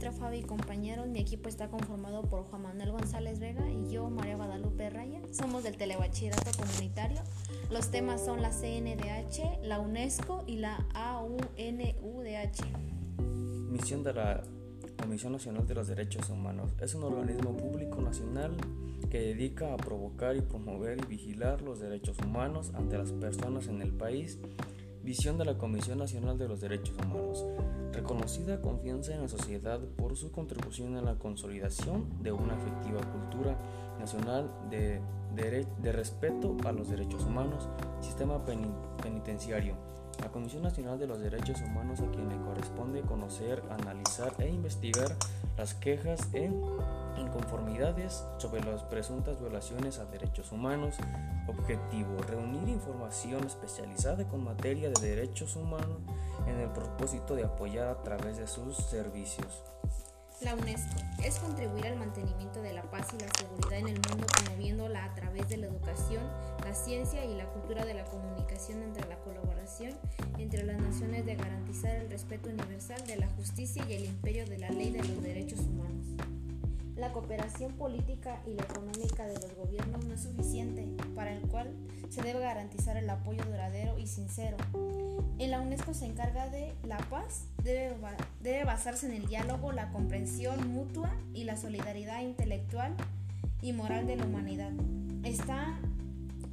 maestra Fabi y compañeros. Mi equipo está conformado por Juan Manuel González Vega y yo, María Guadalupe Raya. Somos del Telebachillerato Comunitario. Los temas son la CNDH, la UNESCO y la AUNUDH. Misión de la Comisión Nacional de los Derechos Humanos. Es un organismo público nacional que dedica a provocar y promover y vigilar los derechos humanos ante las personas en el país. Visión de la Comisión Nacional de los Derechos Humanos. Reconocida confianza en la sociedad por su contribución a la consolidación de una efectiva cultura nacional de, respeto a los derechos humanos, sistema penitenciario la Comisión Nacional de los Derechos Humanos a quien le corresponde conocer, analizar e investigar las quejas e inconformidades sobre las presuntas violaciones a derechos humanos. Objetivo, reunir información especializada con materia de derechos humanos en el propósito de apoyar a través de sus servicios. La UNESCO es contribuir al mantenimiento de la paz y la seguridad en el mundo promoviéndola a través de la educación, la ciencia y la cultura de la comunicación entre la colaboración entre las naciones de garantizar el respeto universal de la justicia y el imperio de la ley cooperación política y la económica de los gobiernos no es suficiente, para el cual se debe garantizar el apoyo duradero y sincero. En la UNESCO se encarga de la paz, debe, debe basarse en el diálogo, la comprensión mutua y la solidaridad intelectual y moral de la humanidad. Está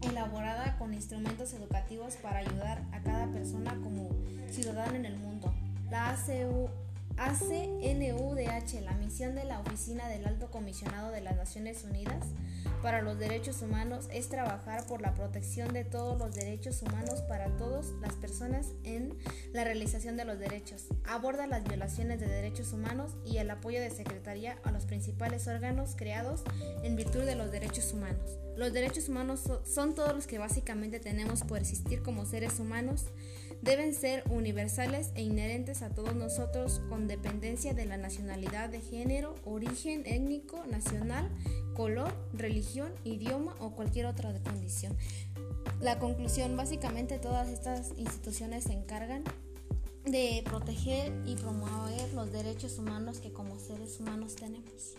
elaborada con instrumentos educativos para ayudar a cada persona como ciudadano en el mundo. La ACNUDH, la misión de la Oficina del Alto Comisionado de las Naciones Unidas para los Derechos Humanos es trabajar por la protección de todos los derechos humanos para todas las personas en la realización de los derechos. Aborda las violaciones de derechos humanos y el apoyo de secretaría a los principales órganos creados en virtud de los derechos humanos. Los derechos humanos son todos los que básicamente tenemos por existir como seres humanos deben ser universales e inherentes a todos nosotros con dependencia de la nacionalidad de género, origen étnico, nacional, color, religión, idioma o cualquier otra condición. La conclusión, básicamente todas estas instituciones se encargan de proteger y promover los derechos humanos que como seres humanos tenemos.